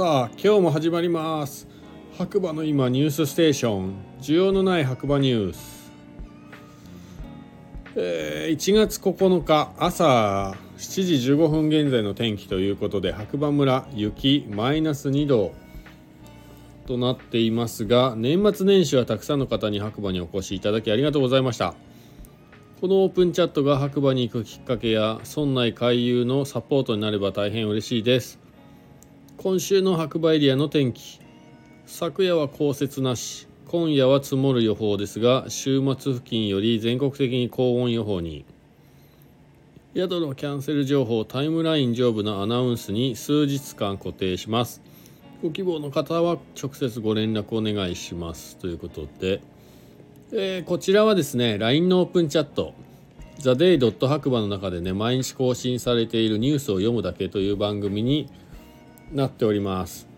さあ今日も始まります。白馬の今ニュースステーション。需要のない白馬ニュース、えー、1月9日朝7時15分現在の天気ということで白馬村雪マイナス2度となっていますが年末年始はたくさんの方に白馬にお越しいただきありがとうございました。このオープンチャットが白馬に行くきっかけや村内回遊のサポートになれば大変嬉しいです。今週の白馬エリアの天気。昨夜は降雪なし。今夜は積もる予報ですが週末付近より全国的に高温予報に。宿のキャンセル情報タイムライン上部のアナウンスに数日間固定します。ご希望の方は直接ご連絡お願いします。ということで。えー、こちらはですね LINE のオープンチャット「ザ・デイ・ドット白馬の中でね毎日更新されているニュースを読むだけという番組になっております。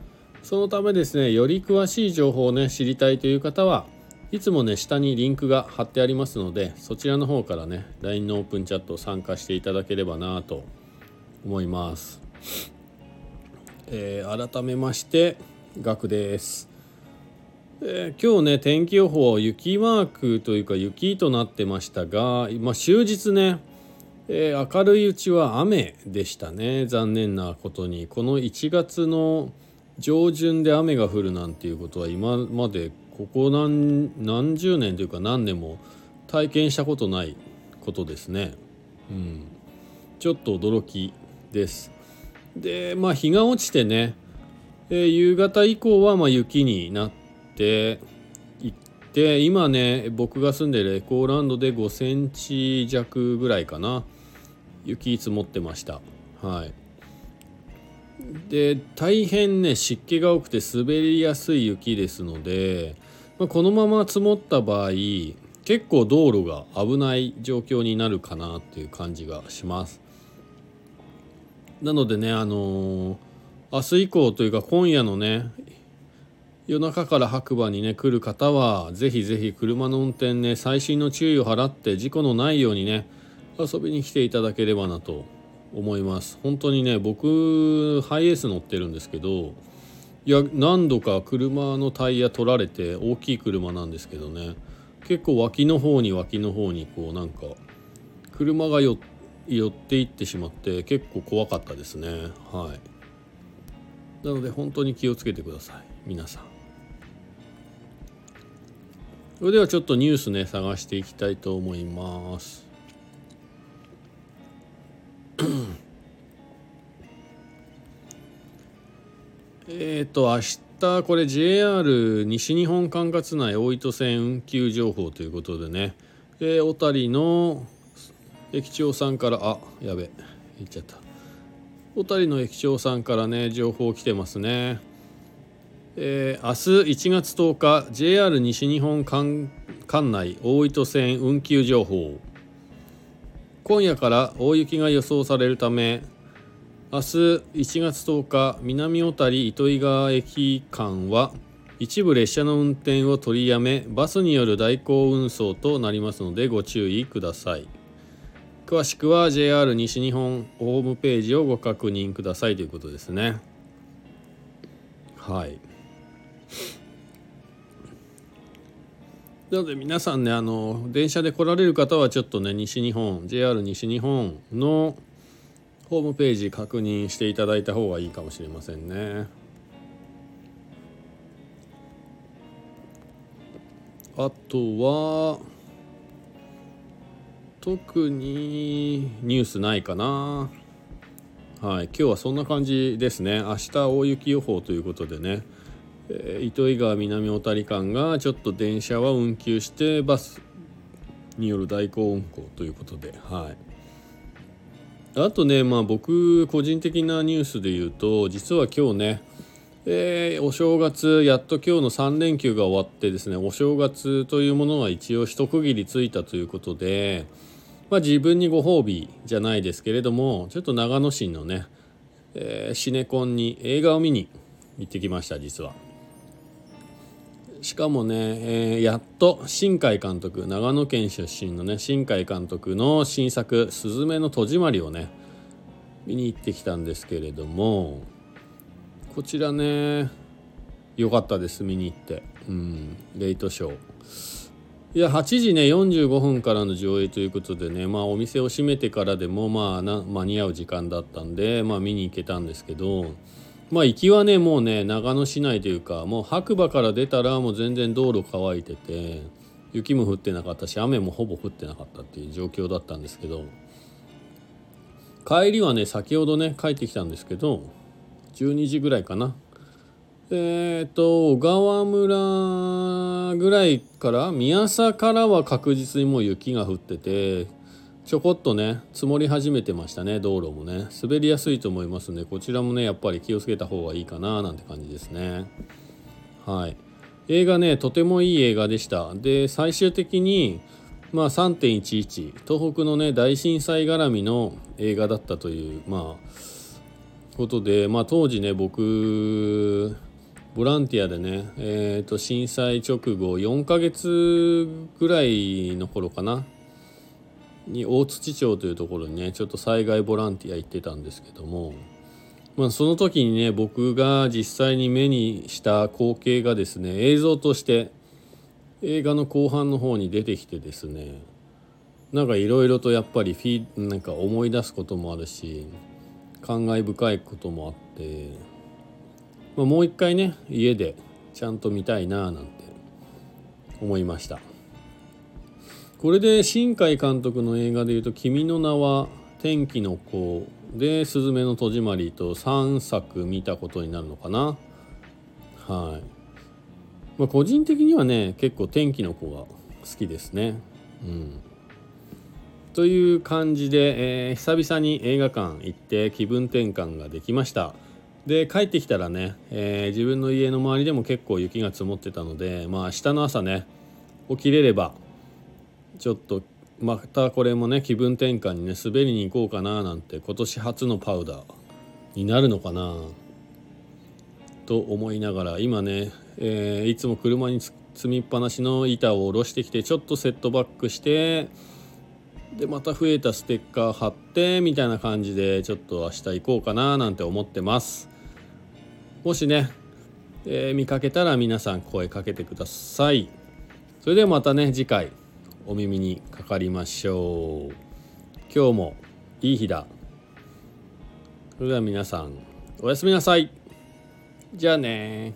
そのためですねより詳しい情報をね知りたいという方はいつもね下にリンクが貼ってありますのでそちらの方からね LINE のオープンチャット参加していただければなと思います、えー、改めましてガクです。えー、今日ね天気予報雪マークというか雪となってましたが、まあ、終日ね、えー、明るいうちは雨でしたね残念なことにこの1月の上旬で雨が降るなんていうことは今までここ何十年というか何年も体験したことないことですね。うん、ちょっと驚きです。でまあ日が落ちてね、えー、夕方以降はま雪になってて行って今ね僕が住んでるエコーランドで5センチ弱ぐらいかな。雪積もってました。はい。で大変ね湿気が多くて滑りやすい雪ですので、まあ、このまま積もった場合結構道路が危ない状況になるかなっていう感じがします。なのでねあのー、明日以降というか今夜のね夜中から白馬にね来る方はぜひぜひ車の運転ね細心の注意を払って事故のないようにね遊びに来ていただければなと思います。本当にね僕ハイエース乗ってるんですけどいや何度か車のタイヤ取られて大きい車なんですけどね結構脇の方に脇の方にこうなんか車が寄っていってしまって結構怖かったですね。はい。なので本当に気をつけてください皆さん。それではちょっとニュースね探していきたいと思います。えっと明日これ JR 西日本管轄内大糸線運休情報ということでね、えー、小谷の駅長さんからあやべ言っちゃった。小谷の駅長さんからね情報来てますね。えー、明日1月10日 JR 西日本管内大糸線運休情報。今夜から大雪が予想されるため明日1月10日南小谷糸魚川駅間は一部列車の運転を取りやめバスによる代行運送となりますのでご注意ください。詳しくは JR 西日本ホームページをご確認くださいということですね。はい。なので皆さんねあの電車で来られる方はちょっとね西日本 JR 西日本のホームページ確認していただいた方がいいかもしれませんね。あとは特にニュースないかな。はい、今日はそんな感じですね。明日大雪予報ということでね。え、糸魚川南小谷間がちょっと電車は運休してバスによる代行運行ということではいあとねまあ僕個人的なニュースで言うと実は今日ねえー、お正月やっと今日の3連休が終わってですねお正月というものは一応一区切りついたということで、まあ、自分にご褒美じゃないですけれどもちょっと長野市のね、えー、シネコンに映画を見に行ってきました実は。しかもね、えー、やっと新海監督長野県出身のね新海監督の新作「すずめの戸締まり」をね見に行ってきたんですけれどもこちらね良かったです見に行って。うんレイトショー。いや8時ね45分からの上映ということでねまあお店を閉めてからでもまあな間に合う時間だったんでまあ見に行けたんですけどまあ行きはねもうね長野市内というかもう白馬から出たらもう全然道路乾いてて雪も降ってなかったし雨もほぼ降ってなかったっていう状況だったんですけど帰りはね先ほどね帰ってきたんですけど12時ぐらいかな。えっ、と小川村ぐらいから宮佐からは確実にもう雪が降っててちょこっとね積もり始めてましたね道路もね。滑りやすいと思いますねこちらもねやっぱり気をつけた方がいいかななんて感じですね。はい。映画ねとてもいい映画でした。で最終的にまあ3.11東北のね大震災絡みの映画だったというまあことでまあ当時ね僕ボランティアでね、えー、と震災直後4ヶ月ぐらいの頃かな。に大槌町というところにねちょっと災害ボランティア行ってたんですけども、まあ、その時にね僕が実際に目にした光景がですね映像として映画の後半の方に出てきてですねなんかいろいろとやっぱりフィなんか思い出すこともあるし感慨深いこともあってまあ、もう一回ね家でちゃんと見たいななんて思いました。これで新海監督の映画でいうと「君の名は天気の子」で「すずめの戸締まり」と3作見たことになるのかな？はい、まあ、個人的にはね結構天気の子が好きですね。うん。という感じで、えー、久々に映画館行って気分転換ができました。で帰ってきたらね、えー、自分の家の周りでも結構雪が積もってたのでまあ明日の朝ね起きれればちょっとまたこれもね気分転換にね滑りに行こうかななんて今年初のパウダーになるのかなと思いながら今ね、えー、いつも車に積みっぱなしの板を下ろしてきてちょっとセットバックしてでまた増えたステッカー貼ってみたいな感じでちょっと明日行こうかななんて思ってます。もしね、えー、見かけたら皆さん声かけてください。それではまたね次回。お耳にかかりましょう。今日もいい日だ。それでは皆さんおやすみなさい。じゃあね